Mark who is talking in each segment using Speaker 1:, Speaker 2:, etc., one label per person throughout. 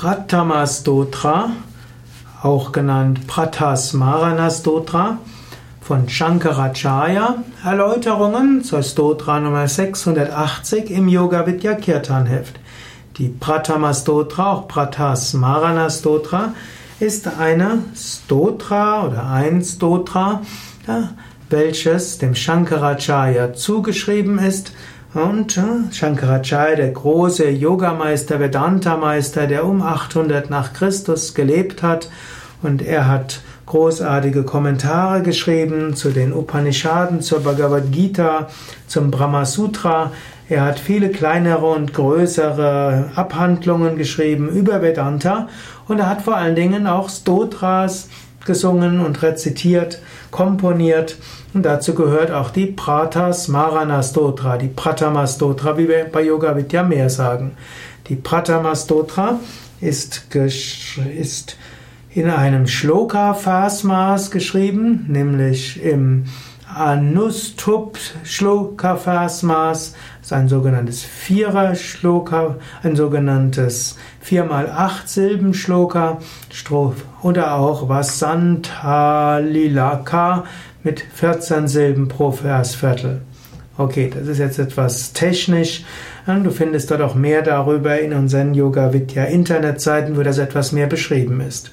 Speaker 1: Pratama Stotra, auch genannt Pratasmarana Stotra, von Shankaracharya, Erläuterungen zur Stotra Nummer 680 im Yoga Vidya Kirtan Heft. Die Pratama Stotra, auch Pratasmarana Stotra, ist eine Stotra oder ein Stotra, welches dem Shankaracharya zugeschrieben ist und äh, Shankaracharya, der große Yogameister, Vedanta-Meister, der um 800 nach Christus gelebt hat, und er hat großartige Kommentare geschrieben zu den Upanishaden, zur Bhagavad Gita, zum Brahma Sutra. Er hat viele kleinere und größere Abhandlungen geschrieben über Vedanta und er hat vor allen Dingen auch Stotras gesungen und rezitiert, komponiert. Und dazu gehört auch die Pratas Marana Stotra, die Pratama Stotra, wie wir bei Yoga Vidya mehr sagen. Die Pratama Stotra ist, ist in einem Shloka-Versmaß geschrieben, nämlich im Anustup Shloka Versmaß, ist ein sogenanntes Vierer Shloka, ein sogenanntes 4 mal 8 Silben Shloka oder auch Vasantalilaka mit 14 Silben pro Versviertel. Okay, das ist jetzt etwas technisch. Du findest dort auch mehr darüber in unseren Yoga Vidya Internetseiten, wo das etwas mehr beschrieben ist.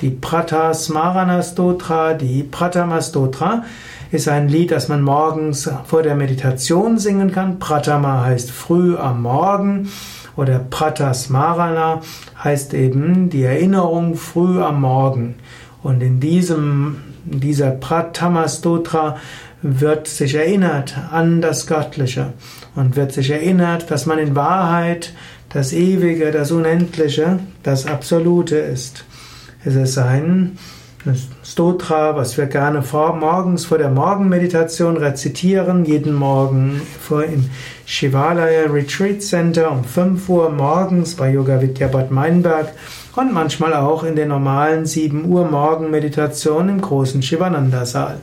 Speaker 1: Die Pratasmarana Stotra, die Pratama Stotra ist ein Lied, das man morgens vor der Meditation singen kann. Pratama heißt früh am Morgen oder Pratasmarana heißt eben die Erinnerung früh am Morgen. Und in diesem, in dieser Pratama Stotra wird sich erinnert an das Göttliche und wird sich erinnert, dass man in Wahrheit das Ewige, das Unendliche, das Absolute ist. Es ist ein Stotra, was wir gerne vor, morgens vor der Morgenmeditation rezitieren, jeden Morgen vor im Shivalaya Retreat Center um 5 Uhr morgens bei Yoga Vidya Bad Meinberg und manchmal auch in den normalen 7 Uhr Morgenmeditation im großen Shivananda Saal.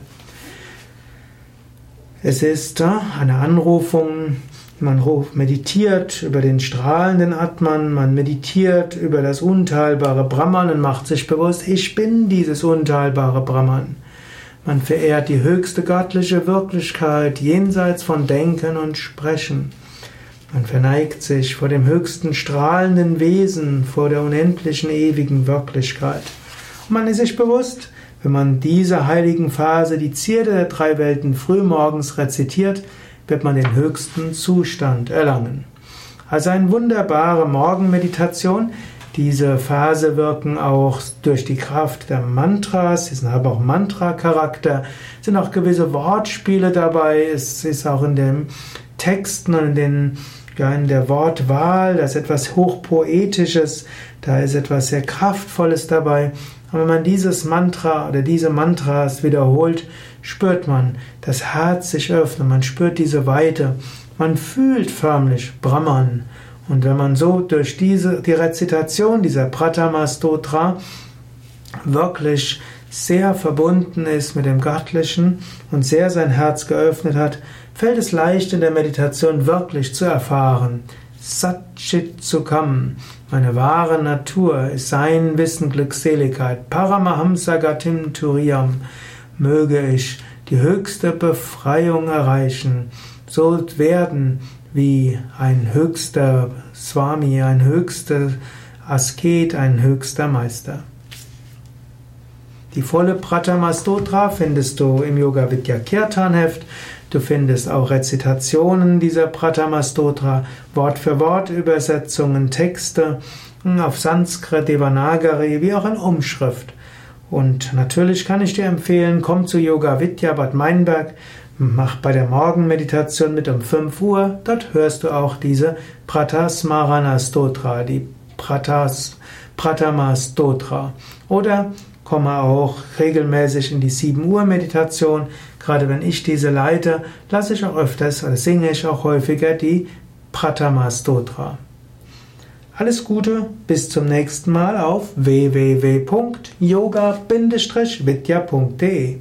Speaker 1: Es ist äh, eine Anrufung man meditiert über den strahlenden Atman, man meditiert über das unteilbare Brahman und macht sich bewusst, ich bin dieses unteilbare Brahman. Man verehrt die höchste göttliche Wirklichkeit jenseits von Denken und Sprechen. Man verneigt sich vor dem höchsten strahlenden Wesen, vor der unendlichen ewigen Wirklichkeit. Und man ist sich bewusst, wenn man diese heiligen Phase, die Zierde der drei Welten frühmorgens rezitiert, wird man den höchsten Zustand erlangen. Also eine wunderbare Morgenmeditation. Diese Phase wirken auch durch die Kraft der Mantras, sie haben auch Mantra-Charakter, sind auch gewisse Wortspiele dabei, es ist auch in den Texten und in, ja, in der Wortwahl, da ist etwas Hochpoetisches, da ist etwas sehr Kraftvolles dabei. Und wenn man dieses Mantra oder diese Mantras wiederholt, spürt man das Herz sich öffnen, man spürt diese Weite, man fühlt förmlich Brahman. Und wenn man so durch diese, die Rezitation dieser Pratama Stotra wirklich sehr verbunden ist mit dem Göttlichen und sehr sein Herz geöffnet hat, fällt es leicht in der Meditation wirklich zu erfahren. Satchit Sukham, meine wahre Natur ist sein Wissen Glückseligkeit. Paramahamsa Gatim Turiyam, möge ich die höchste Befreiung erreichen, so werden wie ein höchster Swami, ein höchster Asket, ein höchster Meister. Die volle Pratama Stotra findest du im Yoga Vidya Kirtan Heft. Du findest auch Rezitationen dieser Pratama Stotra, Wort für Wort Übersetzungen, Texte auf Sanskrit, Devanagari, wie auch in Umschrift. Und natürlich kann ich dir empfehlen, komm zu Yoga Vidya Bad Meinberg, mach bei der Morgenmeditation mit um 5 Uhr. Dort hörst du auch diese Pratasmarana die Pratas, Pratama Stotra. Oder komme auch regelmäßig in die 7 Uhr Meditation. Gerade wenn ich diese leite, lasse ich auch öfters oder singe ich auch häufiger die Pratama Stotra. Alles Gute, bis zum nächsten Mal auf www.yoga-vidya.de